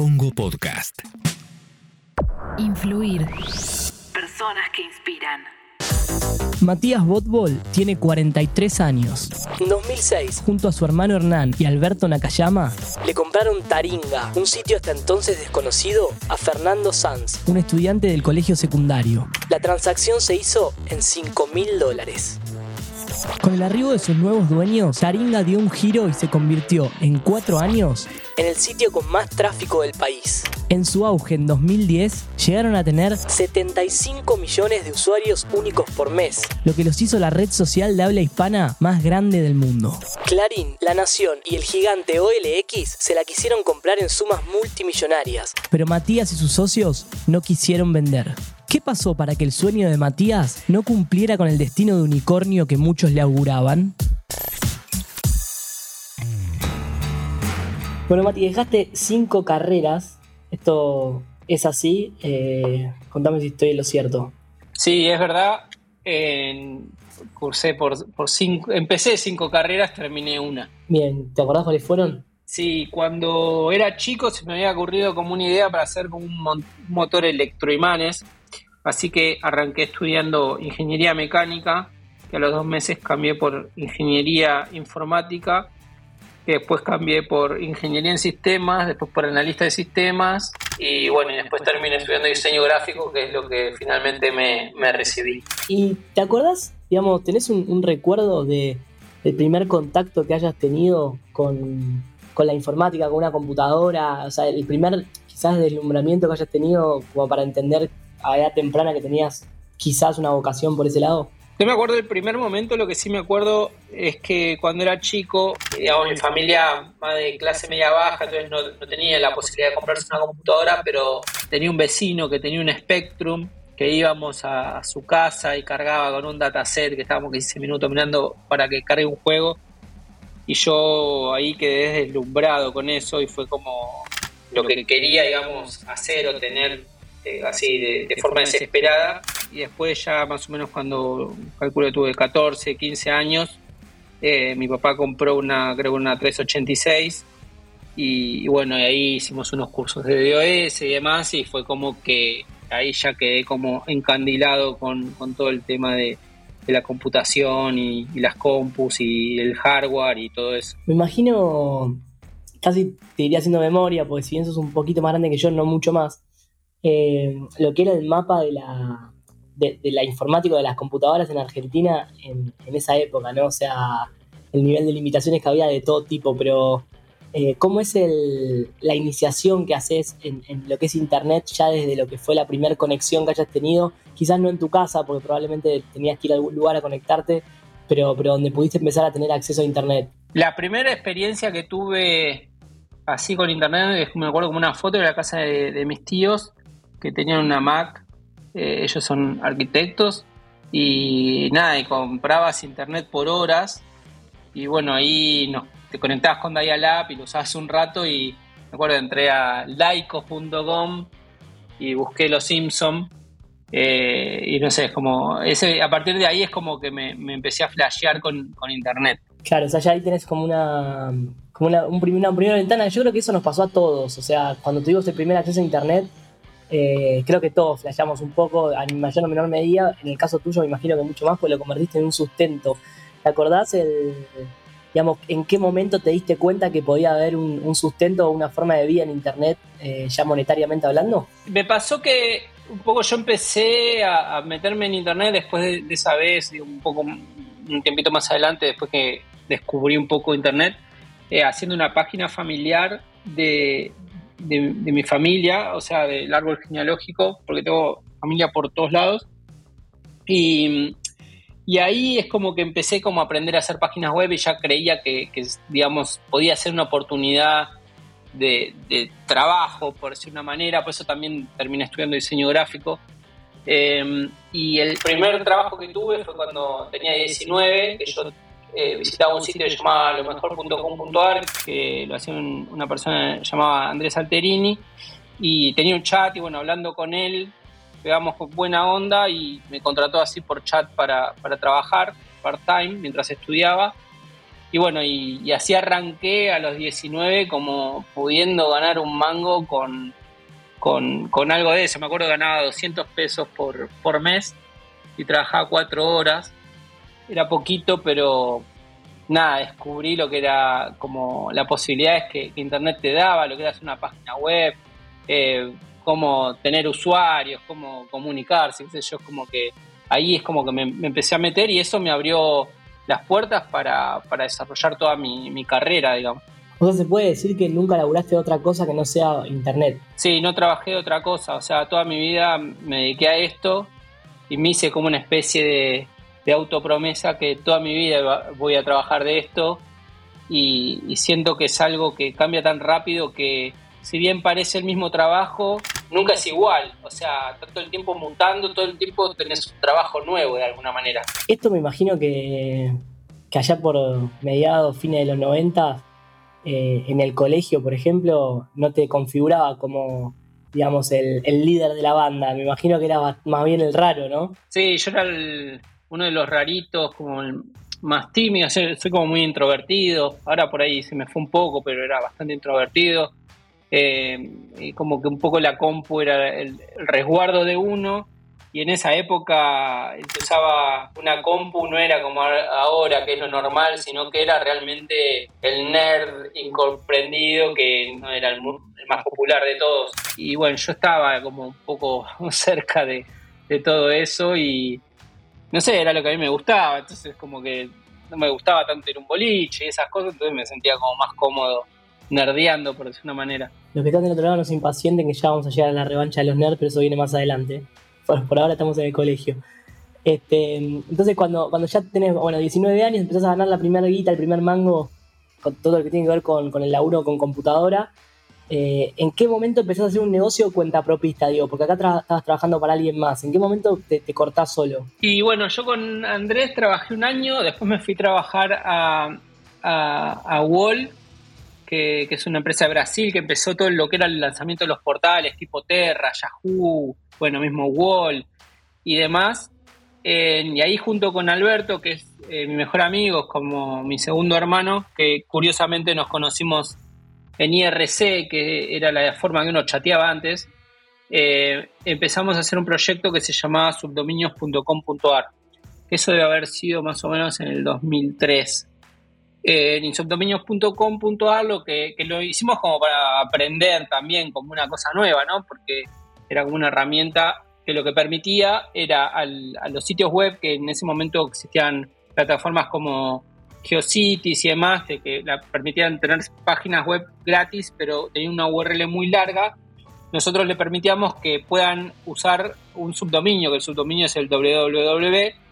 Congo Podcast. Influir. Personas que inspiran. Matías Botbol tiene 43 años. En 2006, junto a su hermano Hernán y Alberto Nakayama, le compraron Taringa, un sitio hasta entonces desconocido, a Fernando Sanz, un estudiante del colegio secundario. La transacción se hizo en 5 mil dólares. Con el arribo de sus nuevos dueños, Taringa dio un giro y se convirtió, en cuatro años, en el sitio con más tráfico del país. En su auge en 2010, llegaron a tener 75 millones de usuarios únicos por mes, lo que los hizo la red social de habla hispana más grande del mundo. Clarín, La Nación y el gigante OLX se la quisieron comprar en sumas multimillonarias, pero Matías y sus socios no quisieron vender. ¿Qué pasó para que el sueño de Matías no cumpliera con el destino de unicornio que muchos le auguraban? Bueno, Mati, dejaste cinco carreras. Esto es así. Eh, contame si estoy en lo cierto. Sí, es verdad. En- cursé por, por cinco, empecé cinco carreras, terminé una. Bien, ¿te acordás cuáles fueron? Sí, cuando era chico se me había ocurrido como una idea para hacer como un motor electroimanes, así que arranqué estudiando ingeniería mecánica, que a los dos meses cambié por ingeniería informática, que después cambié por ingeniería en sistemas, después por analista de sistemas, y bueno, y después terminé estudiando diseño gráfico, que es lo que finalmente me, me recibí. ¿Y te acordás, digamos, tenés un, un recuerdo de, del primer contacto que hayas tenido con, con la informática, con una computadora? O sea, el primer quizás deslumbramiento que hayas tenido como para entender a edad temprana que tenías quizás una vocación por ese lado. No me acuerdo del primer momento, lo que sí me acuerdo es que cuando era chico, digamos, mi familia más de clase media baja, entonces no, no tenía la posibilidad de comprarse una computadora, pero tenía un vecino que tenía un Spectrum, que íbamos a, a su casa y cargaba con un dataset que estábamos 15 minutos mirando para que cargue un juego. Y yo ahí quedé deslumbrado con eso y fue como lo que quería, digamos, hacer o tener eh, así de, de forma desesperada. Y después ya más o menos cuando calculo que tuve 14, 15 años, eh, mi papá compró una, creo una 386 y, y bueno, y ahí hicimos unos cursos de DOS y demás y fue como que ahí ya quedé como encandilado con, con todo el tema de, de la computación y, y las compus y el hardware y todo eso. Me imagino, casi te iría haciendo memoria, porque si bien sos un poquito más grande que yo, no mucho más, eh, lo que era el mapa de la, de, de la informática de las computadoras en Argentina en, esa época, ¿no? O sea, el nivel de limitaciones que había de todo tipo, pero eh, ¿cómo es la iniciación que haces en, lo que es Internet ya desde lo que fue la primera conexión que hayas tenido? Quizás no en tu casa, porque probablemente tenías que ir a algún lugar a conectarte, pero, pero donde pudiste empezar a tener acceso a Internet. La primera experiencia que tuve así con internet, me acuerdo como una foto de la casa de mis tíos que tenían una Mac, eh, ellos son arquitectos, y nada, y comprabas internet por horas, y bueno, ahí nos, te conectabas con Dial-Up y lo usabas un rato, y me acuerdo, entré a laicos.com y busqué Los Simpson eh, y no sé, es como, a partir de ahí es como que me, me empecé a flashear con, internet. Claro, o sea, ya ahí tenés como una, como una, un una primera ventana. Yo creo que eso nos pasó a todos. O sea, cuando tuvimos el primer acceso a internet, eh, creo que todos flasheamos un poco, a mayor o menor medida. En el caso tuyo, me imagino que mucho más, pues lo convertiste en un sustento. ¿Te acordás el, digamos, en qué momento te diste cuenta que podía haber un, sustento o una forma de vida en internet, eh, ya monetariamente hablando? Me pasó que un poco yo empecé a, meterme en internet después de, esa vez, un poco un tiempito más adelante, después que descubrí un poco internet, eh, haciendo una página familiar de, de, de mi familia, o sea, del árbol genealógico, porque tengo familia por todos lados. Y, y ahí es como que empecé como a aprender a hacer páginas web y ya creía que, que digamos, podía ser una oportunidad de, de trabajo, por decir una manera, por eso también terminé estudiando diseño gráfico. Eh, y el primer trabajo que tuve fue cuando tenía 19, que yo eh, visitaba un sitio llamado lomejor.com.ar, que lo hacía un- una persona llamada Andrés Alterini, y tenía un chat, y bueno, hablando con él, pegamos con buena onda y me contrató así por chat para, para trabajar part-time mientras estudiaba. Y bueno, y, así arranqué a los 19 como pudiendo ganar un mango con, con, algo de eso. Me acuerdo que ganaba 200 pesos por, por mes y trabajaba cuatro horas. Era poquito, pero nada, descubrí lo que era como la posibilidad que, que Internet te daba, lo que era hacer una página web, eh, cómo tener usuarios, cómo comunicarse, qué yo, como que ahí es como que me, empecé a meter y eso me abrió las puertas para, desarrollar toda mi, carrera, digamos. O sea, se puede decir que nunca laburaste otra cosa que no sea internet. Sí, no trabajé de otra cosa, o sea, toda mi vida me dediqué a esto y me hice como una especie de, de autopromesa que toda mi vida voy a trabajar de esto y siento que es algo que cambia tan rápido que si bien parece el mismo trabajo, nunca es igual. O sea, todo el tiempo mutando, todo el tiempo tenés un trabajo nuevo de alguna manera. Esto me imagino que, que allá por mediados, fines de los 90, eh, en el colegio, por ejemplo, no te configuraba como, digamos, el, líder de la banda. Me imagino que era más bien el raro, ¿no? Sí, yo era uno de los raritos, como el más tímido, soy como muy introvertido. Ahora por ahí se me fue un poco, pero era bastante introvertido eh, y como que un poco la compu era el, resguardo de uno y en esa época el usaba una compu no era como ahora que es lo normal, sino que era realmente el nerd incomprendido que no era el, más popular de todos. Y bueno, yo estaba como un poco cerca de, de todo eso y no sé, era lo que a mí me gustaba, entonces como que no me gustaba tanto ir un boliche y esas cosas, entonces me sentía como más cómodo nerdeando, por decir una manera. Los que están del otro lado no se impacienten que ya vamos a llegar a la revancha de los nerds, pero eso viene más adelante. Por, ahora estamos en el colegio. Este, entonces cuando, cuando ya tenés, bueno, 19 años, empezás a ganar la primera guita, el primer mango, con todo lo que tiene que ver con, el laburo con computadora, eh, ¿en qué momento empezás a hacer un negocio cuenta propista, digo? Porque acá estabas trabajando para alguien más. ¿En qué momento te, cortás solo? Y bueno, yo con Andrés trabajé un año, después me fui a trabajar a, Wall, que, es una empresa de Brasil que empezó todo lo que era el lanzamiento de los portales tipo Terra, Yahoo, bueno, mismo Wall y demás. y ahí junto con Alberto, que es eh, mi mejor amigo, como mi segundo hermano, que curiosamente nos conocimos en IRC, que era la forma que uno chateaba antes, eh, empezamos a hacer un proyecto que se llamaba subdominios.com.ar. Eso debe haber sido más o menos en el 2003 en insubdominios.com.ar lo que, lo hicimos como para aprender también como una cosa nueva, ¿no? Porque era como una herramienta que lo que permitía era a los sitios web que en ese momento existían plataformas como GeoCities y demás, que la permitían tener páginas web gratis, pero tenía una URL muy larga. Nosotros le permitíamos que puedan usar un subdominio, que el subdominio es el www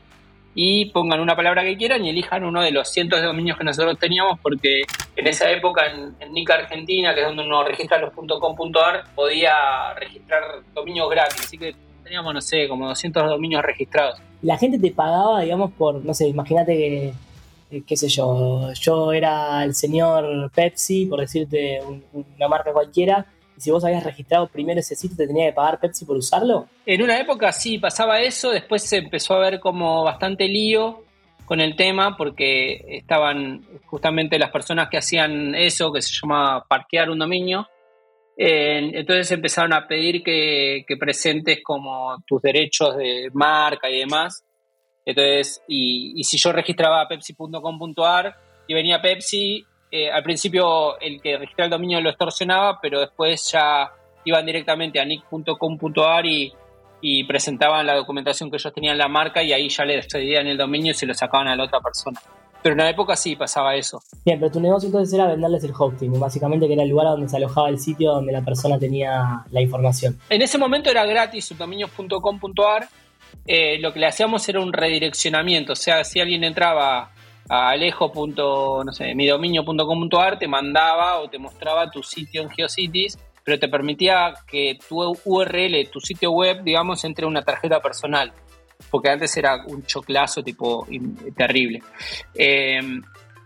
y pongan una palabra que quieran y elijan uno de los cientos de dominios que nosotros teníamos, porque en esa época en, Nica Argentina, que es donde uno registra los .com.ar, podía registrar dominios gratis, así que teníamos, no sé, como 200 dominios registrados. La gente te pagaba, digamos, por, no sé, imagínate que, qué sé yo, yo era el señor Pepsi, por decirte una marca cualquiera, si vos habías registrado primero ese sitio, ¿te tenía que pagar Pepsi por usarlo? En una época sí pasaba eso, después se empezó a ver como bastante lío con el tema porque estaban justamente las personas que hacían eso, que se llama parquear un dominio. entonces empezaron a pedir que, presentes como tus derechos de marca y demás. Entonces, y, y si yo registraba pepsi.com.ar y venía Pepsi, eh, al principio el que registraba el dominio lo extorsionaba, pero después ya iban directamente a nick.com.ar y, y presentaban la documentación que ellos tenían en la marca y ahí ya le cedían el dominio y se lo sacaban a la otra persona. Pero en la época sí pasaba eso. Bien, pero tu negocio entonces era venderles el hosting, básicamente que era el lugar donde se alojaba el sitio donde la persona tenía la información. En ese momento era gratis subdominios.com.ar. Eh, lo que le hacíamos era un redireccionamiento, o sea, si alguien entraba a alejo. no sé, midominio.com.ar te mandaba o te mostraba tu sitio en GeoCities, pero te permitía que tu URL, tu sitio web, digamos, entre una tarjeta personal. Porque antes era un choclazo tipo terrible. Eh,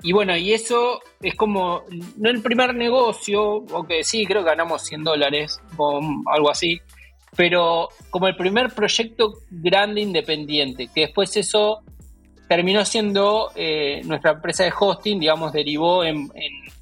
y bueno, y eso es como, no el primer negocio, aunque sí, creo que ganamos 100 dólares o algo así, pero como el primer proyecto grande independiente, que después eso terminó siendo eh, nuestra empresa de hosting, digamos, derivó en,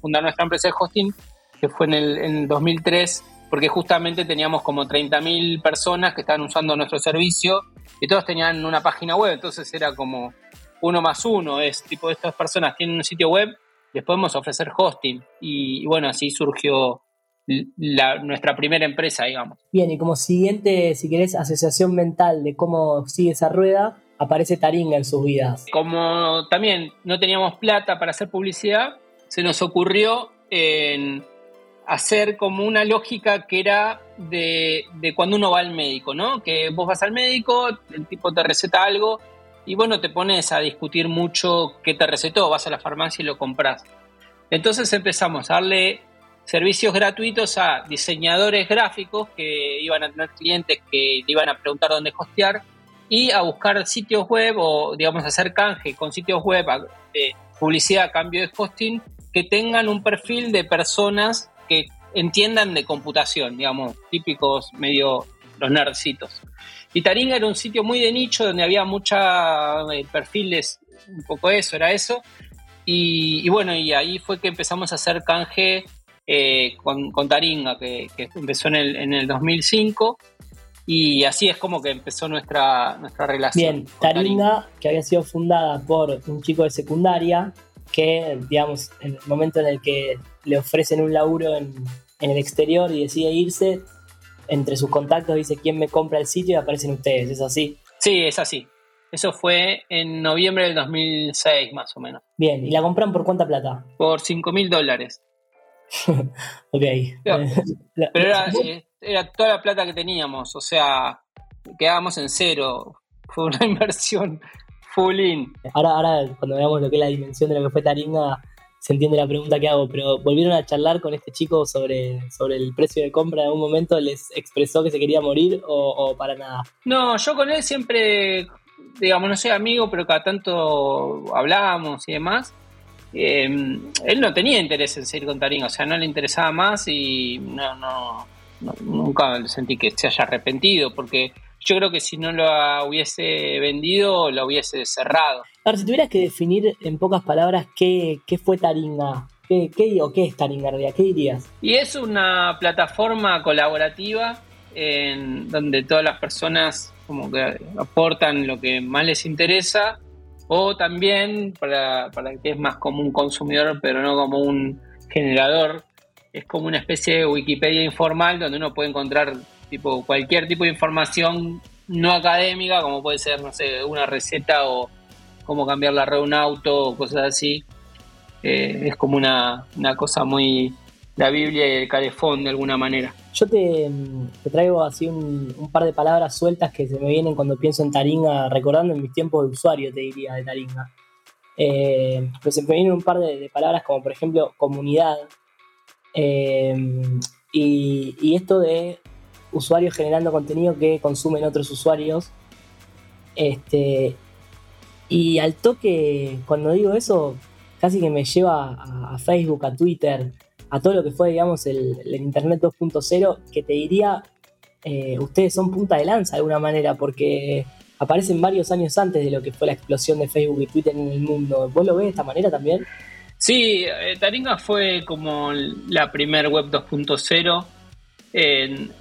fundar nuestra empresa de hosting, que fue en el, en 2003, porque justamente teníamos como 30.000 personas que estaban usando nuestro servicio y todos tenían una página web, entonces era como uno más uno, es tipo, estas personas tienen un sitio web, les podemos ofrecer hosting. Y, bueno, así surgió nuestra primera empresa, digamos. Bien, y como siguiente, si querés, asociación mental de cómo sigue esa rueda, aparece Taringa en sus vidas. Como también no teníamos plata para hacer publicidad, se nos ocurrió en hacer como una lógica que era de, de, cuando uno va al médico, ¿no? Que vos vas al médico, el tipo te receta algo y bueno, te pones a discutir mucho qué te recetó, vas a la farmacia y lo compras. Entonces empezamos a darle servicios gratuitos a diseñadores gráficos que iban a tener clientes que iban a preguntar dónde hostear y a buscar sitios web o, digamos, hacer canje con sitios web de publicidad a cambio de hosting que tengan un perfil de personas que entiendan de computación, digamos, típicos medio los nerdcitos. Y Taringa era un sitio muy de nicho donde había muchos eh, perfiles, un poco eso, era eso. Y, bueno, y ahí fue que empezamos a hacer canje eh, con, Taringa, que, empezó en el, en el 2005. Y así es como que empezó nuestra, nuestra relación. Bien, Taringa, que había sido fundada por un chico de secundaria, que, digamos, en el momento en el que le ofrecen un laburo en, en el exterior y decide irse, entre sus contactos dice quién me compra el sitio y aparecen ustedes, ¿es así? Sí, es así. Eso fue en noviembre del 2006, más o menos. Bien, ¿y la compran por cuánta plata? Por 5 mil dólares. ok. Pero, eh, era, toda la plata que teníamos, o sea, quedábamos en cero. Fue una inversión full in. Ahora, ahora cuando veamos lo que es la dimensión de lo que fue Taringa, se entiende la pregunta que hago, pero ¿volvieron a charlar con este chico sobre, sobre el precio de compra en algún momento? ¿Les expresó que se quería morir o, para nada? No, yo con él siempre, digamos, no soy amigo, pero cada tanto hablábamos y demás. Em, él no tenía interés en seguir con Tarín, o sea, no le interesaba más y no, no, nunca sentí que se haya arrepentido, porque yo creo que si no lo hubiese vendido, lo hubiese cerrado. Ahora, si tuvieras que definir en pocas palabras qué, fue Taringa, ¿qué, qué, o qué es Taringa ¿Qué dirías? Y es una plataforma colaborativa en donde todas las personas como que aportan lo que más les interesa o también para, para que es más como un consumidor pero no como un generador es como una especie de Wikipedia informal donde uno puede encontrar tipo cualquier tipo de información no académica, como puede ser, no sé, una receta o cómo cambiar la red de un auto o cosas así. Eh, es como una, cosa muy la Biblia y el calefón de alguna manera. Yo te, traigo así un, par de palabras sueltas que se me vienen cuando pienso en Taringa, recordando en mis tiempos de usuario, te diría, de Taringa. Eh, pues se me vienen un par de, palabras como por ejemplo comunidad eh, y, y, esto de usuarios generando contenido que consumen otros usuarios. Este, y al toque, cuando digo eso, casi que me lleva a, Facebook, a Twitter, a todo lo que fue, digamos, el, Internet 2.0, que te diría, eh, ustedes son punta de lanza de alguna manera, porque aparecen varios años antes de lo que fue la explosión de Facebook y Twitter en el mundo. ¿Vos lo ves de esta manera también? Sí, eh, Taringa fue como la primer web 2.0 en,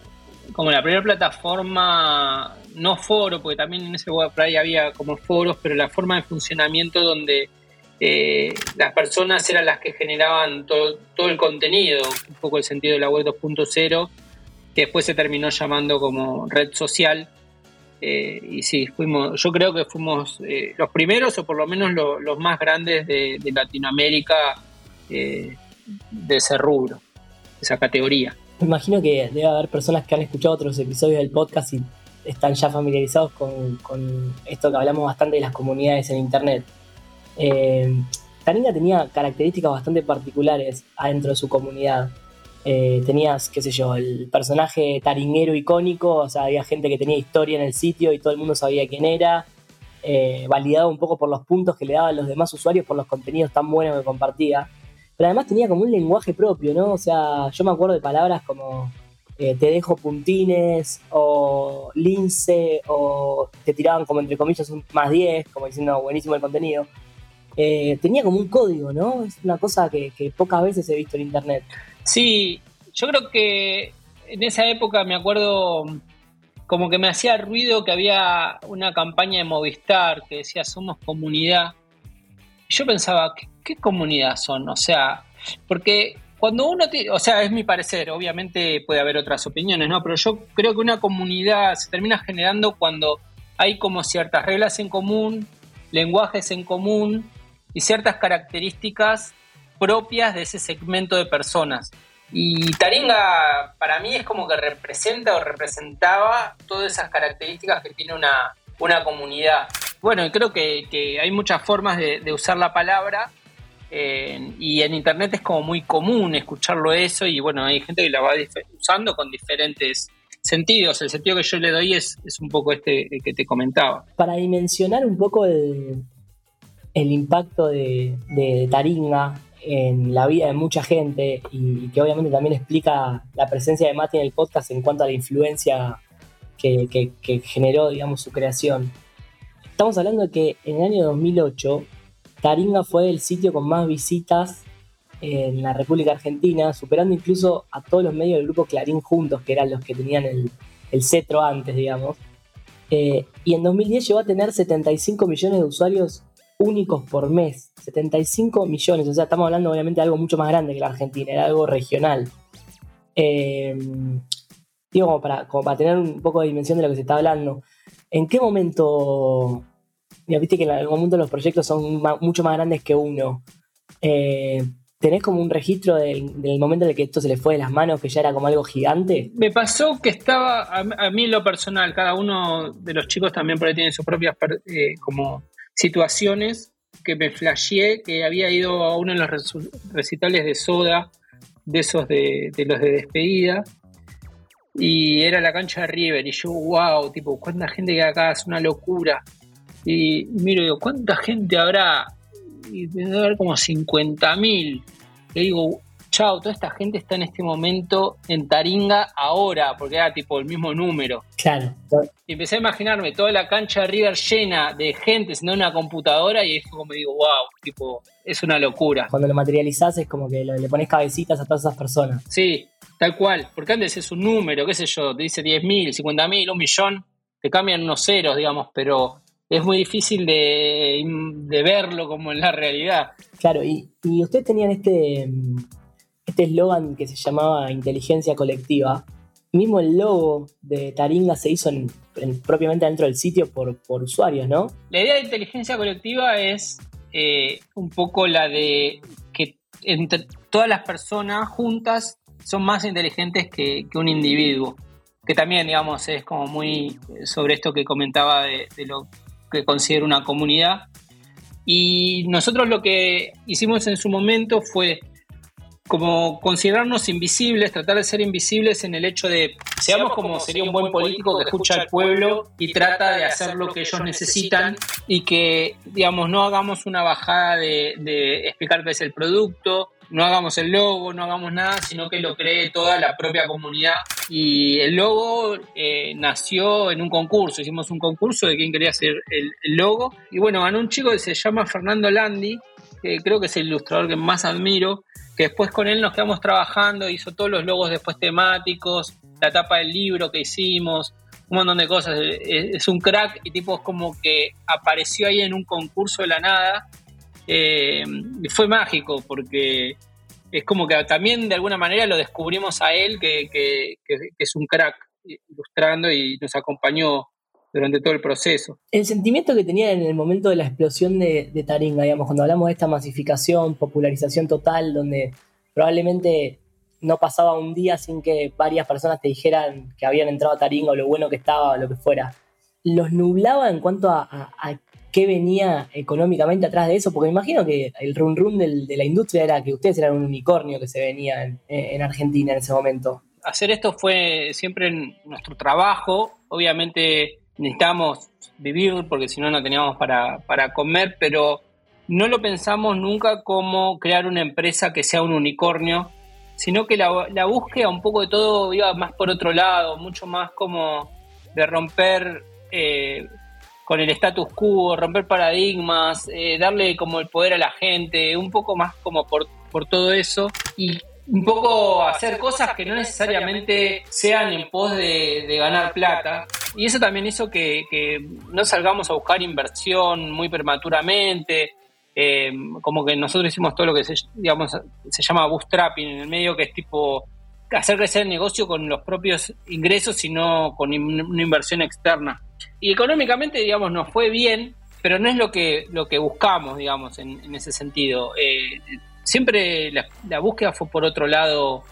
como la primera plataforma, no foro, porque también en ese web había como foros, pero la forma de funcionamiento donde eh, las personas eran las que generaban todo, todo el contenido, un poco el sentido de la web 2.0, que después se terminó llamando como red social. Eh, y sí, fuimos, yo creo que fuimos eh, los primeros o por lo menos los más grandes de, Latinoamérica de ese rubro, esa categoría. Me imagino que debe haber personas que han escuchado otros episodios del podcast y están ya familiarizados con, esto que hablamos bastante de las comunidades en Internet. Eh, tenía características bastante particulares adentro de su comunidad. Eh, tenías, qué sé yo, el personaje taringuero icónico, o sea, había gente que tenía historia en el sitio y todo el mundo sabía quién era, eh, validado un poco por los puntos que le daban los demás usuarios por los contenidos tan buenos que compartía pero además tenía como un lenguaje propio, ¿no? O sea, yo me acuerdo de palabras como eh, te dejo puntines o lince o te tiraban como entre comillas un más 10, como diciendo buenísimo el contenido. Eh, tenía como un código, ¿no? Es una cosa que, pocas veces he visto en internet. Sí, yo creo que en esa época me acuerdo como que me hacía ruido que había una campaña de Movistar que decía somos comunidad. Y yo pensaba, ¿qué, comunidad son? O sea, porque cuando uno tiene, o sea, es mi parecer, obviamente puede haber otras opiniones, ¿no? Pero yo creo que una comunidad se termina generando cuando hay como ciertas reglas en común, lenguajes en común y ciertas características propias de ese segmento de personas. Y Taringa para mí es como que representa o representaba todas esas características que tiene una, una comunidad. Bueno, creo que, hay muchas formas de, usar la palabra y en Internet es como muy común escucharlo eso y bueno, hay gente que la va usando con diferentes sentidos. El sentido que yo le doy es, es un poco este que te comentaba. Para dimensionar un poco el, el impacto de, Taringa en la vida de mucha gente y que obviamente también explica la presencia de Mati en el podcast en cuanto a la influencia que, generó, digamos, su creación. Estamos hablando de que en el año 2008 Taringa fue el sitio con más visitas en la República Argentina, superando incluso a todos los medios del grupo Clarín juntos, que eran los que tenían el, cetro antes, digamos. Eh, y en 2010 llegó a tener 75 millones de usuarios únicos por mes, 75 millones, o sea, estamos hablando obviamente de algo mucho más grande que la Argentina, era algo regional. Eh, digo, como para, como para tener un poco de dimensión de lo que se está hablando, ¿en qué momento, ya viste que en algún momento los proyectos son mucho más grandes que uno? Eh, ¿Tenés como un registro del, momento en el que esto se le fue de las manos, que ya era como algo gigante? Me pasó que estaba, a, mí en lo personal, cada uno de los chicos también por ahí tiene sus propias eh, como situaciones que me flasheé, que había ido a uno de los recitales de Soda, de esos de, los de despedida, y era la cancha de River, y yo, wow, tipo, cuánta gente que acá, es una locura. Y miro, digo, ¿cuánta gente habrá? Y debe haber como 50 mil. Le digo, chao, toda esta gente está en este momento en Taringa ahora, porque era tipo el mismo número. Claro. Y empecé a imaginarme toda la cancha de River llena de gente en una computadora y es como digo, wow, tipo, es una locura. Cuando lo materializás es como que le pones cabecitas a todas esas personas. Sí, tal cual, porque antes es un número, qué sé yo, te dice 10.000, 50.000, un millón, te cambian unos ceros, digamos, pero es muy difícil de, verlo como en la realidad. Claro, y, y ustedes tenían este este eslogan que se llamaba inteligencia colectiva. Mismo el logo de Taringa se hizo propiamente dentro del sitio por, usuarios, ¿no? La idea de inteligencia colectiva es eh, un poco la de que entre todas las personas juntas son más inteligentes que, un individuo. Que también, digamos, es como muy sobre esto que comentaba de lo que considero una comunidad. Y nosotros lo que hicimos en su momento fue como considerarnos invisibles, tratar de ser invisibles en el hecho de seamos como sería un buen político que escucha al pueblo y trata de hacer lo que ellos necesitan y que, digamos, no hagamos una bajada de, explicar qué es el producto, no hagamos el logo, no hagamos nada, sino que lo cree toda la propia comunidad. Y el logo eh, nació en un concurso, hicimos un concurso de quién quería hacer el, el, logo. Y bueno, ganó un chico que se llama Fernando Landi, que creo que es el ilustrador que más admiro, después con él nos quedamos trabajando, hizo todos los logos después temáticos, la tapa del libro que hicimos, un montón de cosas. Es, un crack y tipo es como que apareció ahí en un concurso de la nada. Eh, fue mágico porque es como que también de alguna manera lo descubrimos a él, que es un crack ilustrando y nos acompañó durante todo el proceso. El sentimiento que tenía en el momento de la explosión de, Taringa, digamos, cuando hablamos de esta masificación, popularización total, donde probablemente no pasaba un día sin que varias personas te dijeran que habían entrado a Taringa o lo bueno que estaba o lo que fuera, ¿los nublaba en cuanto a, qué venía económicamente atrás de eso? Porque me imagino que el run run de la industria era que ustedes eran un unicornio que se venía en, en Argentina en ese momento. Hacer esto fue siempre nuestro trabajo, obviamente necesitábamos vivir porque si no no teníamos para, para comer, pero no lo pensamos nunca como crear una empresa que sea un unicornio, sino que la, la búsqueda un poco de todo iba más por otro lado, mucho más como de romper eh, con el status quo, romper paradigmas, eh, darle como el poder a la gente, un poco más como por, por todo eso. Un poco hacer cosas que no necesariamente sean en pos de, ganar plata. Y eso también hizo que, no salgamos a buscar inversión muy prematuramente. Eh, como que nosotros hicimos todo lo que se, digamos, se llama bootstrapping en el medio, que es tipo hacer crecer el negocio con los propios ingresos y no con una inversión externa. Y económicamente, digamos, nos fue bien, pero no es lo que, lo que buscamos, digamos, en, ese sentido. Eh, siempre la, búsqueda fue por otro lado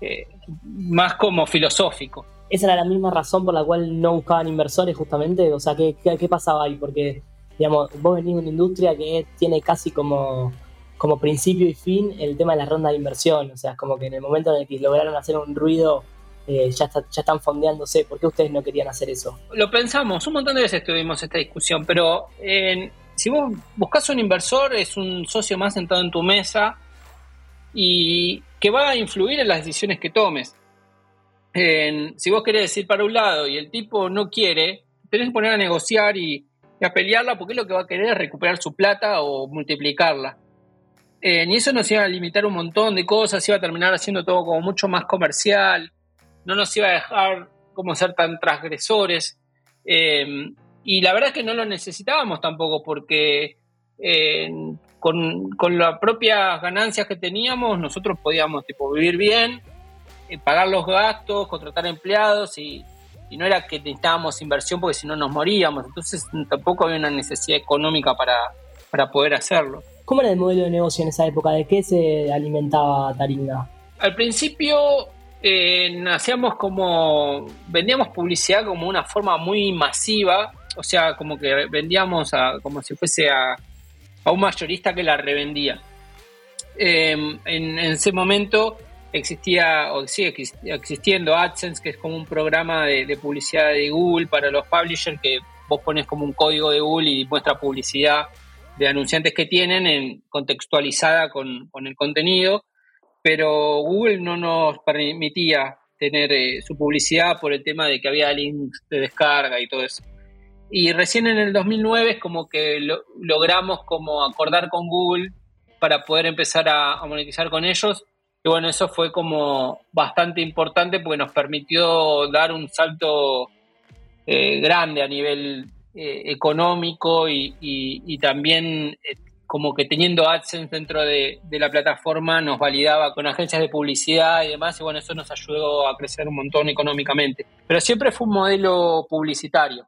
eh, más como filosófico. ¿Esa era la misma razón por la cual no buscaban inversores justamente? O sea, ¿qué, qué, pasaba ahí? Porque, digamos, vos venís de una industria que tiene casi como, como principio y fin el tema de la ronda de inversión. O sea, es como que en el momento en el que lograron hacer un ruido eh, ya, ya están fondeándose. ¿Por qué ustedes no querían hacer eso? Lo pensamos, un montón de veces tuvimos esta discusión, pero en, si vos buscas un inversor, es un socio más sentado en tu mesa y que va a influir en las decisiones que tomes. si vos querés ir para un lado y el tipo no quiere, tenés que poner a negociar y, a pelearla porque lo que va a querer es recuperar su plata o multiplicarla. y eso nos iba a limitar un montón de cosas, iba a terminar haciendo todo como mucho más comercial, no nos iba a dejar como ser tan transgresores. Eh, y la verdad es que no lo necesitábamos tampoco porque eh, con, las propias ganancias que teníamos nosotros podíamos tipo, vivir bien, eh, pagar los gastos, contratar empleados y, no era que necesitábamos inversión porque si no nos moríamos. Entonces tampoco había una necesidad económica para, para poder hacerlo. ¿Cómo era el modelo de negocio en esa época? ¿De qué se alimentaba Taringa? Al principio eh, hacíamos como, vendíamos publicidad como una forma muy masiva, o sea, como que vendíamos a, como si fuese a, un mayorista que la revendía. Em, en, ese momento existía, o sigue existiendo AdSense, que es como un programa de, publicidad de Google para los publishers, que vos pones como un código de Google y muestra publicidad de anunciantes que tienen en, contextualizada con, con el contenido pero Google no nos permitía tener eh, su publicidad por el tema de que había links de descarga y todo eso. Y recién en el 2009 es como que logramos como acordar con Google para poder empezar a, monetizar con ellos. Y bueno, eso fue como bastante importante porque nos permitió dar un salto eh, grande a nivel eh, económico y, también como que teniendo AdSense dentro de, la plataforma nos validaba con agencias de publicidad y demás, y bueno, eso nos ayudó a crecer un montón económicamente. Pero siempre fue un modelo publicitario.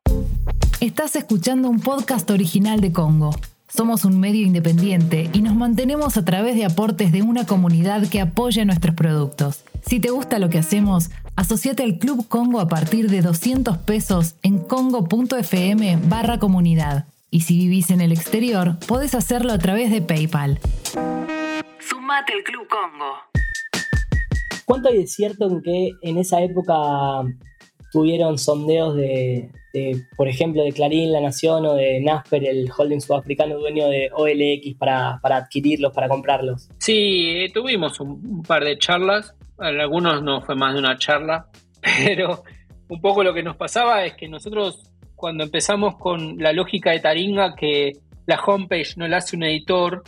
Estás escuchando un podcast original de Congo. Somos un medio independiente y nos mantenemos a través de aportes de una comunidad que apoya nuestros productos. Si te gusta lo que hacemos, asociate al Club Congo a partir de 200 pesos en congo.fm barra comunidad. Y si vivís en el exterior, podés hacerlo a través de PayPal. Sumate al Club Congo. ¿Cuánto hay de cierto en que en esa época tuvieron sondeos de, por ejemplo, de Clarín, La Nación o de Nasper, el holding sudafricano dueño de OLX, para, adquirirlos, para comprarlos? Sí, tuvimos un, par de charlas. algunos no fue más de una charla, pero un poco lo que nos pasaba es que nosotros cuando empezamos con la lógica de Taringa, que la homepage no la hace un editor,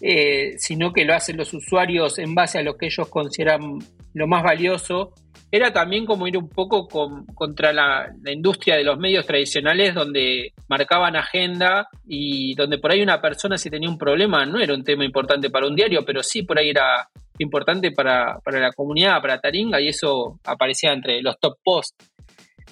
eh, sino que lo hacen los usuarios en base a lo que ellos consideran lo más valioso, era también como ir un poco contra la, industria de los medios tradicionales donde marcaban agenda y donde por ahí una persona si tenía un problema no era un tema importante para un diario, pero sí por ahí era importante para, la comunidad, para Taringa y eso aparecía entre los top posts.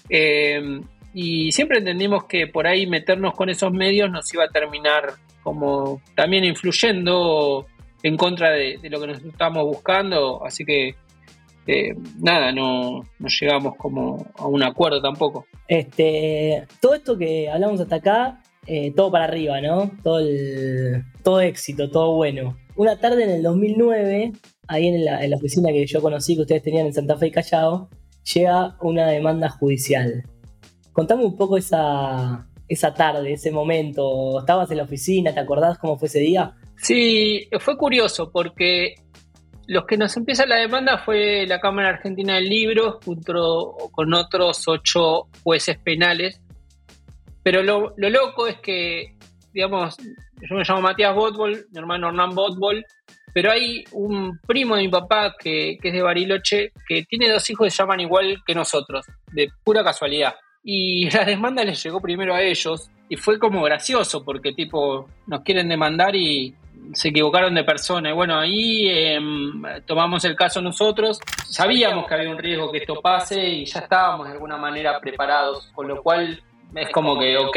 Eh, y siempre entendimos que por ahí meternos con esos medios nos iba a terminar como también influyendo en contra de, lo que nosotros estábamos buscando, así que eh, nada, no, llegamos como a un acuerdo tampoco. Este, todo esto que hablamos hasta acá, eh, todo para arriba, ¿no? Todo, todo éxito, todo bueno. Una tarde en el 2009, ahí en la, en la oficina que yo conocí que ustedes tenían en Santa Fe y Callao, llega una demanda judicial Contame un poco esa, esa tarde, ese momento. ¿Estabas en la oficina? ¿Te acordás cómo fue ese día? Sí, fue curioso porque los que nos empieza la demanda fue la Cámara Argentina del Libro, junto con otros ocho jueces penales. Pero lo, loco es que, digamos, yo me llamo Matías Botbol, mi hermano Hernán Botbol, pero hay un primo de mi papá que, que, es de Bariloche, que tiene dos hijos que se llaman igual que nosotros, de pura casualidad. Y la demanda les llegó primero a ellos, y fue como gracioso, porque tipo, nos quieren demandar y se equivocaron de persona. Y bueno, ahí em, tomamos el caso nosotros. Sabíamos que había un riesgo que esto pase y ya estábamos de alguna manera preparados, con lo cual es como que, ok,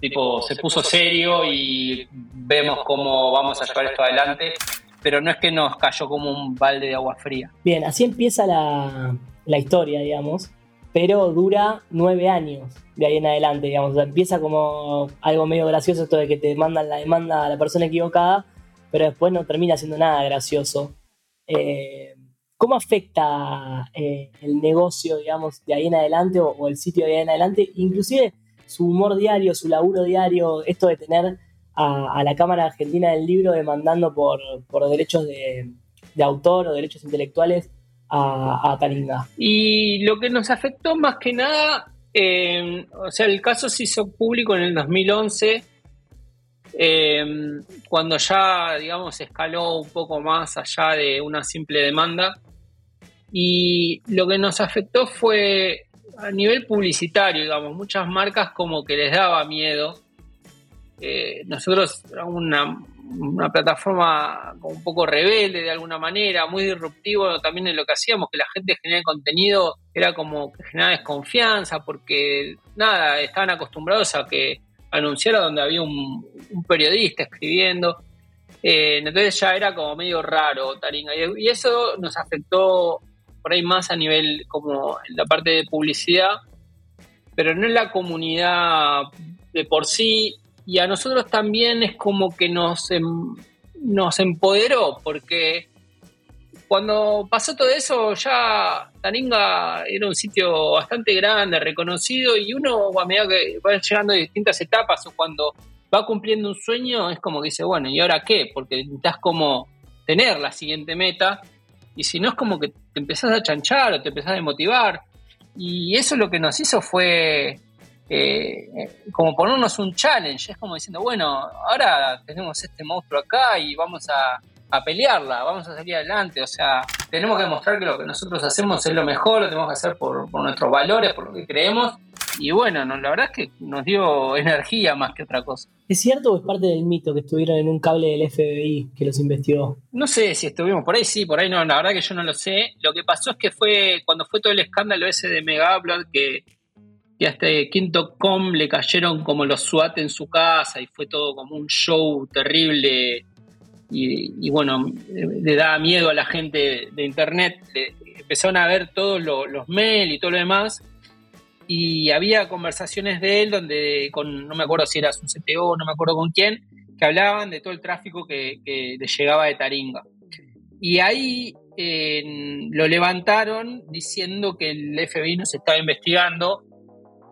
tipo, se puso serio y vemos cómo vamos a llevar esto adelante. Pero no es que nos cayó como un balde de agua fría. Bien, así empieza la, la historia, digamos, pero dura nueve años de ahí en adelante, digamos. empieza como algo medio gracioso esto de que te mandan la demanda a la persona equivocada, pero después no termina siendo nada gracioso. Eh, ¿Cómo afecta eh, el negocio, digamos, de ahí en adelante o, el sitio de ahí en adelante? Inclusive su humor diario, su laburo diario, esto de tener a, la Cámara Argentina del Libro demandando por, derechos de, autor o derechos intelectuales a, a Taringa. Y lo que nos afectó más que nada eh, o sea, el caso se hizo público en el 2011, eh, cuando ya, digamos, escaló un poco más allá de una simple demanda. Y lo que nos afectó fue a nivel publicitario, digamos, muchas marcas como que les daba miedo. Eh, nosotros, una, una plataforma un poco rebelde de alguna manera, muy disruptivo también en lo que hacíamos, que la gente genera contenido era como que generaba desconfianza, porque nada, estaban acostumbrados a que anunciara donde había un, periodista escribiendo. Eh, entonces ya era como medio raro Taringa. Y, eso nos afectó por ahí más a nivel como en la parte de publicidad, pero no en la comunidad de por sí y a nosotros también es como que nos, em, nos empoderó, porque cuando pasó todo eso ya Taringa era un sitio bastante grande, reconocido, y uno a medida que va llegando a distintas etapas o cuando va cumpliendo un sueño es como que dice, bueno, ¿y ahora qué? Porque necesitas como tener la siguiente meta, y si no es como que te empezás a chanchar o te empezás a desmotivar. Y eso lo que nos hizo fue eh, como ponernos un challenge, es como diciendo, bueno, ahora tenemos este monstruo acá y vamos a, pelearla, vamos a salir adelante, o sea, tenemos que demostrar que lo que nosotros hacemos es lo mejor, lo tenemos que hacer por, nuestros valores, por lo que creemos, y bueno, la verdad es que nos dio energía más que otra cosa. ¿Es cierto o es parte del mito que estuvieron en un cable del FBI que los investigó? No sé si estuvimos por ahí, sí, por ahí no, la verdad que yo no lo sé. Lo que pasó es que fue cuando fue todo el escándalo ese de Mega que y a este Quinto Com le cayeron como los SWAT en su casa y fue todo como un show terrible y, bueno, le daba miedo a la gente de internet, empezaron a ver todos los mails y todo lo demás y había conversaciones de él donde, con, no me acuerdo si era su CTO, no me acuerdo con quién, que hablaban de todo el tráfico que, le llegaba de Taringa. Y ahí lo levantaron diciendo que el FBI nos estaba investigando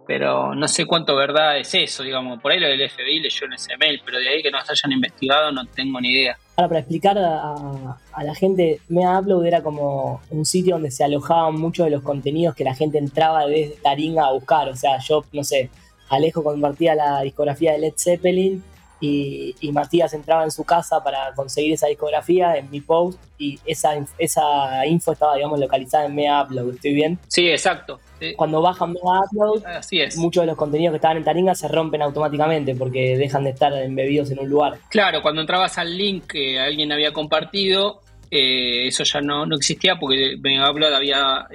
pero no sé cuánto verdad es eso, digamos. Por ahí lo del FBI leyó en ese mail, pero de ahí que nos hayan investigado no tengo ni idea. Ahora, para explicar a, la gente, Mea Upload era como un sitio donde se alojaban muchos de los contenidos que la gente entraba desde Taringa a buscar. O sea, yo, no sé, Alejo compartía la discografía de Led Zeppelin y, Matías entraba en su casa para conseguir esa discografía en mi post y esa, esa info estaba, digamos, localizada en Mega Upload. ¿Estoy bien? Sí, exacto. Cuando bajan Mega Upload, Así es. muchos de los contenidos que estaban en Taringa se rompen automáticamente porque dejan de estar embebidos en un lugar. Claro, cuando entrabas al link que alguien había compartido, eh, eso ya no, no, existía porque Upload había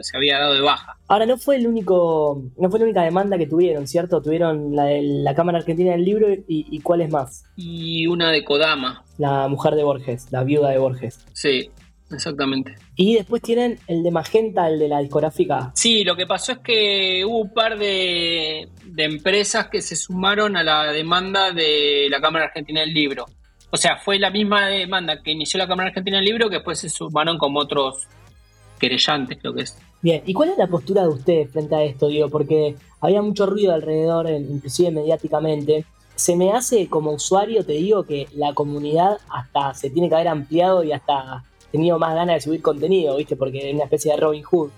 se había dado de baja. Ahora no fue el único, no fue la única demanda que tuvieron, ¿cierto? Tuvieron la de la Cámara Argentina del Libro y, y cuál es más. Y una de Kodama. La mujer de Borges, la viuda de Borges. Sí, exactamente. Y después tienen el de Magenta, el de la discográfica. Sí, lo que pasó es que hubo un par de, de empresas que se sumaron a la demanda de la Cámara Argentina del Libro. O sea, fue la misma demanda que inició la Cámara Argentina del Libro que después se sumaron como otros querellantes, creo que es. Bien, ¿y cuál es la postura de ustedes frente a esto? Digo, porque había mucho ruido alrededor, inclusive mediáticamente. Se me hace como usuario, te digo, que la comunidad hasta se tiene que haber ampliado y hasta tenido más ganas de subir contenido, ¿viste? Porque es una especie de Robin Hood.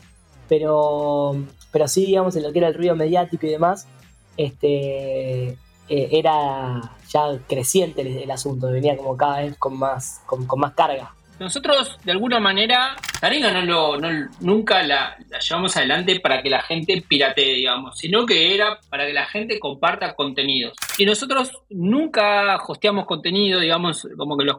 Pero, pero sí, digamos, en lo que era el ruido mediático y demás, este, eh, era ya creciente el, asunto, venía como cada vez con más, con más carga. Nosotros, de alguna manera, Taringa no lo, nunca la, llevamos adelante para que la gente piratee, digamos, sino que era para que la gente comparta contenidos. Y nosotros nunca hosteamos contenido, digamos, como que los,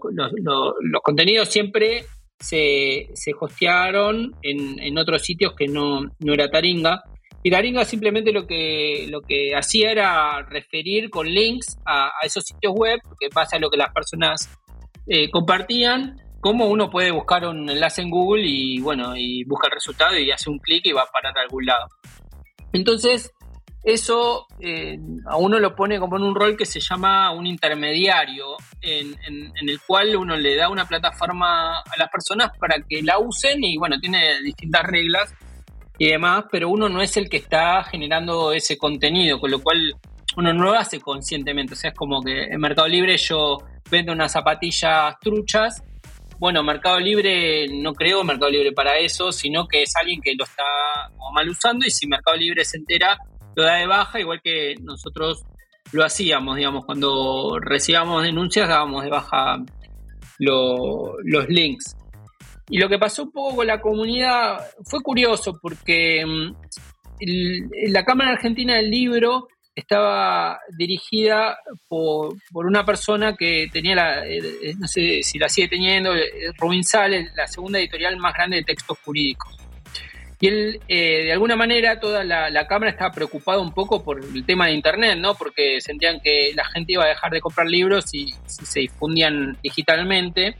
contenidos siempre se, se hostearon en, otros sitios que no, no era Taringa. Y Taringa simplemente lo que, lo que hacía era referir con links a, esos sitios web, que pasa lo que las personas eh, compartían cómo uno puede buscar un enlace en Google y bueno, y busca el resultado y hace un clic y va a parar a algún lado. Entonces, eso eh, a uno lo pone como en un rol que se llama un intermediario, en, el cual uno le da una plataforma a las personas para que la usen y bueno, tiene distintas reglas y demás, pero uno no es el que está generando ese contenido, con lo cual uno no lo hace conscientemente, o sea, es como que en Mercado Libre yo vendo unas zapatillas truchas. Bueno, Mercado Libre no creo Mercado Libre para eso, sino que es alguien que lo está mal usando y si Mercado Libre se entera, lo da de baja, igual que nosotros lo hacíamos, digamos, cuando recibíamos denuncias dábamos de baja los links. Y lo que pasó un poco con la comunidad fue curioso porque mm, la Cámara Argentina del Libro estaba dirigida por, una persona que tenía la, eh, eh, no sé si la sigue teniendo, eh, Rubin Sales, la segunda editorial más grande de textos jurídicos. Y él, de alguna manera, toda la, Cámara estaba preocupada un poco por el tema de Internet, ¿no? Porque sentían que la gente iba a dejar de comprar libros si se difundían digitalmente.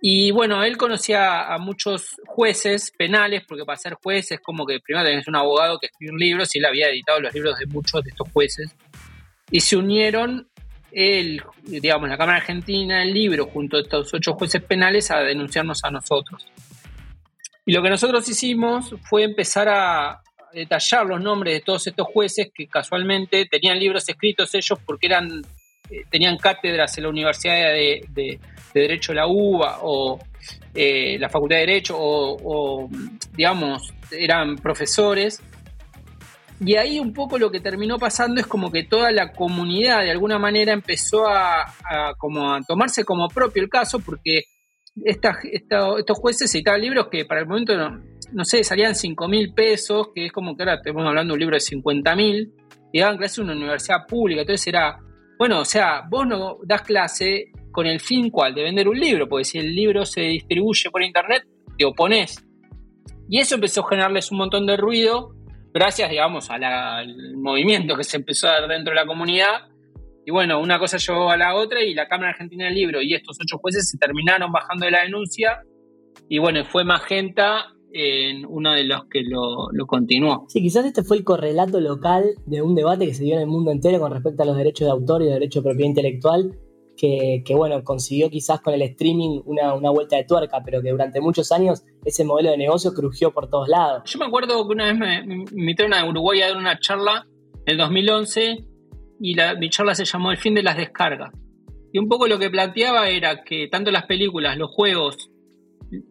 Y bueno, él conocía a muchos jueces penales, porque para ser juez es como que primero tenés un abogado que escribe un libro, y él había editado los libros de muchos de estos jueces. Y se unieron el, digamos, la Cámara Argentina, el libro, junto a estos ocho jueces penales, a denunciarnos a nosotros. Y lo que nosotros hicimos fue empezar a detallar los nombres de todos estos jueces que casualmente tenían libros escritos ellos porque eran, eh, tenían cátedras en la Universidad de de Derecho de la UBA o eh, la Facultad de Derecho o, digamos, eran profesores. Y ahí un poco lo que terminó pasando es como que toda la comunidad de alguna manera empezó a, como a tomarse como propio el caso porque esta, estos jueces editaban libros que para el momento, no, no sé, salían 5 mil pesos, que es como que ahora estamos hablando de un libro de 50 mil, y daban clase en una universidad pública. Entonces era, bueno, o sea, vos no das clase con el fin cual de vender un libro, porque si el libro se distribuye por internet, te opones. Y eso empezó a generarles un montón de ruido, gracias, digamos, al movimiento que se empezó a dar dentro de la comunidad. Y bueno, una cosa llevó a la otra y la Cámara Argentina del Libro y estos ocho jueces se terminaron bajando de la denuncia. Y bueno, fue Magenta en uno de los que lo, continuó. Sí, quizás este fue el correlato local de un debate que se dio en el mundo entero con respecto a los derechos de autor y de derecho de propiedad intelectual que, bueno, consiguió quizás con el streaming una, vuelta de tuerca, pero que durante muchos años ese modelo de negocio crujió por todos lados. Yo me acuerdo que una vez me, me invitaron a Uruguay a dar una charla en el 2011 y la, mi charla se llamó El fin de las descargas. Y un poco lo que planteaba era que tanto las películas, los juegos,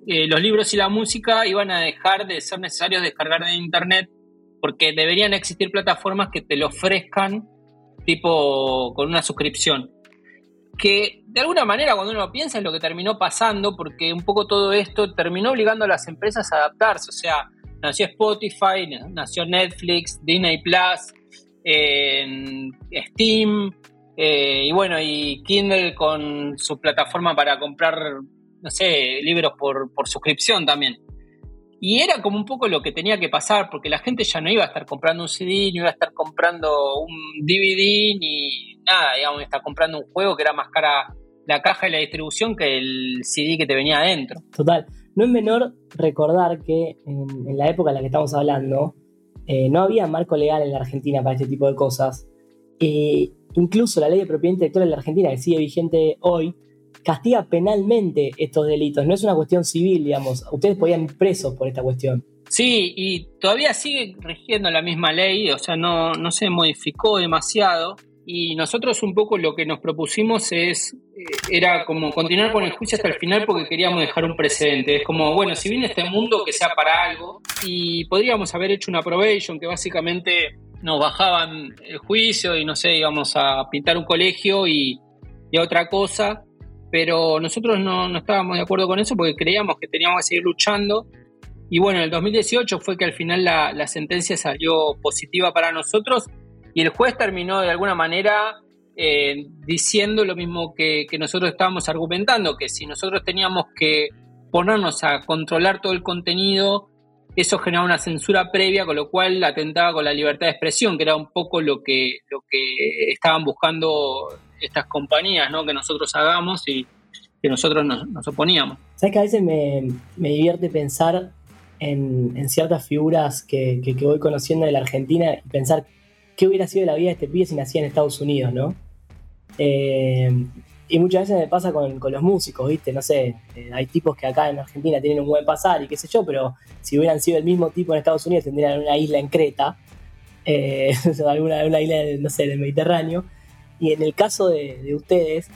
eh, los libros y la música iban a dejar de ser necesarios descargar de internet porque deberían existir plataformas que te lo ofrezcan tipo con una suscripción que de alguna manera cuando uno piensa en lo que terminó pasando, porque un poco todo esto terminó obligando a las empresas a adaptarse, o sea, nació Spotify, nació Netflix, Disney Plus, Steam, eh, y bueno, y Kindle con su plataforma para comprar, no sé, libros por, por suscripción también. Y era como un poco lo que tenía que pasar, porque la gente ya no iba a estar comprando un CD, ni iba a estar comprando un DVD, ni nada, digamos, está comprando un juego que era más cara la caja y la distribución que el CD que te venía adentro. Total. No es menor recordar que en, la época en la que estamos hablando, eh, no había marco legal en la Argentina para este tipo de cosas. Eh, incluso la ley de propiedad intelectual en la Argentina, que sigue vigente hoy, castiga penalmente estos delitos. No es una cuestión civil, digamos. Ustedes podían ir presos por esta cuestión. Sí, y todavía sigue rigiendo la misma ley, o sea, no, no se modificó demasiado. y nosotros un poco lo que nos propusimos es, eh, era como continuar con el juicio hasta el final porque queríamos dejar un precedente. Es como, bueno, si viene este mundo que sea para algo y podríamos haber hecho una probation que básicamente nos bajaban el juicio y no sé, íbamos a pintar un colegio y, y a otra cosa, pero nosotros no, no estábamos de acuerdo con eso porque creíamos que teníamos que seguir luchando. Y bueno, en el 2018 fue que al final la, la sentencia salió positiva para nosotros y el juez terminó de alguna manera eh, diciendo lo mismo que, que, nosotros estábamos argumentando, que si nosotros teníamos que ponernos a controlar todo el contenido, eso generaba una censura previa, con lo cual atentaba con la libertad de expresión, que era un poco lo que, lo que estaban buscando estas compañías, ¿no? que nosotros hagamos y que nosotros nos, nos oponíamos. Sabes que a veces me, me divierte pensar en, ciertas figuras que, que, que, voy conociendo de la Argentina y pensar qué hubiera sido la vida de este pibe si nacía en Estados Unidos, ¿no? Eh, y muchas veces me pasa con, con los músicos, ¿viste? No sé, eh, hay tipos que acá en Argentina tienen un buen pasar y qué sé yo, pero si hubieran sido el mismo tipo en Estados Unidos tendrían una isla en Creta, eh, alguna una isla, no sé, del Mediterráneo. Y en el caso de, de ustedes,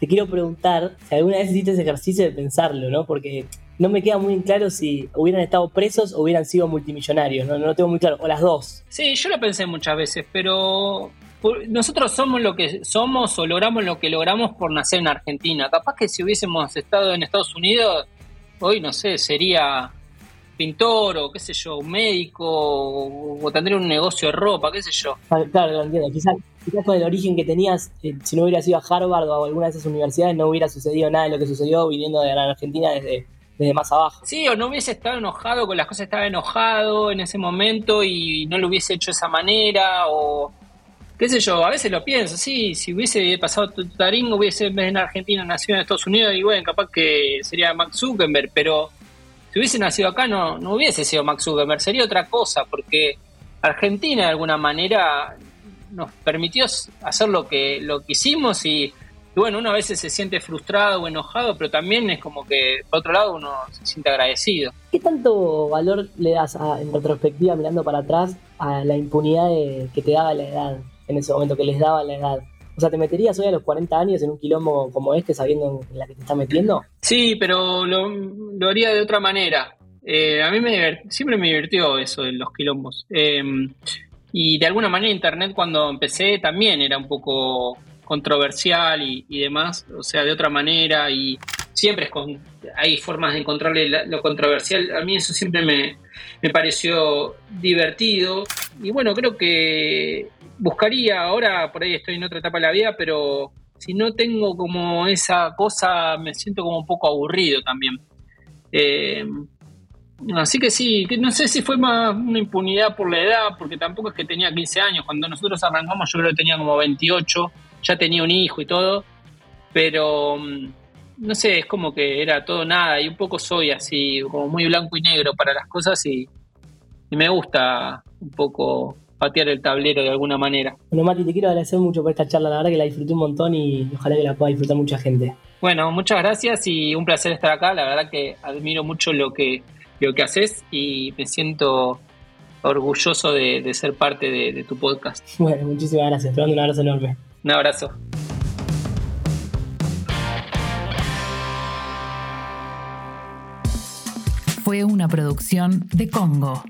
te quiero preguntar si alguna vez hiciste ese ejercicio de pensarlo, ¿no? Porque no me queda muy claro si hubieran estado presos o hubieran sido multimillonarios, no, no lo tengo muy claro, o las dos. Sí, yo lo pensé muchas veces, pero nosotros somos lo que somos o logramos lo que logramos por nacer en Argentina. Capaz que si hubiésemos estado en Estados Unidos, hoy no sé, sería pintor o qué sé yo, un médico o, o tendría un negocio de ropa, qué sé yo. Claro, lo entiendo. Quizás, quizás con el origen que tenías, eh, si no hubieras ido a Harvard o a alguna de esas universidades, no hubiera sucedido nada de lo que sucedió viniendo de la Argentina desde, desde más abajo. Sí, o no hubiese estado enojado con las cosas, estaba enojado en ese momento y no lo hubiese hecho de esa manera, o qué sé yo, a veces lo pienso, sí, si hubiese pasado Taringo, hubiese en en Argentina nacido en Estados Unidos, y bueno, capaz que sería Max Zuckerberg, pero si hubiese nacido acá no, no hubiese sido Max Zuckerberg, sería otra cosa, porque Argentina de alguna manera nos permitió hacer lo que, lo que hicimos y y bueno, uno a veces se siente frustrado o enojado, pero también es como que, por otro lado, uno se siente agradecido. ¿Qué tanto valor le das a, en retrospectiva, mirando para atrás, a la impunidad de, que te daba la edad, en ese momento, que les daba la edad? O sea, ¿te meterías hoy a los 40 años en un quilombo como este, sabiendo en la que te estás metiendo? Sí, pero lo, haría de otra manera. Eh, a mí me siempre me divirtió eso de los quilombos. Eh, y de alguna manera Internet cuando empecé también era un poco controversial y, y, demás, o sea, de otra manera y siempre es con, hay formas de encontrarle lo controversial. A mí eso siempre me, me pareció divertido y bueno, creo que buscaría, ahora por ahí estoy en otra etapa de la vida, pero si no tengo como esa cosa, me siento como un poco aburrido también. Eh, Así que sí, que no sé si fue más una impunidad por la edad, porque tampoco es que tenía 15 años. Cuando nosotros arrancamos, yo creo que tenía como 28 ya tenía un hijo y todo, pero mm, no sé, es como que era todo nada y un poco soy así, como muy blanco y negro para las cosas y, y me gusta un poco patear el tablero de alguna manera. Bueno, Mati, te quiero agradecer mucho por esta charla, la verdad que la disfruté un montón y ojalá que la pueda disfrutar mucha gente. Bueno, muchas gracias y un placer estar acá, la verdad que admiro mucho lo que, lo que haces y me siento orgulloso de, de ser parte de, de, tu podcast. Bueno, muchísimas gracias, te mando un abrazo enorme. Un abrazo. Fue una producción de Congo.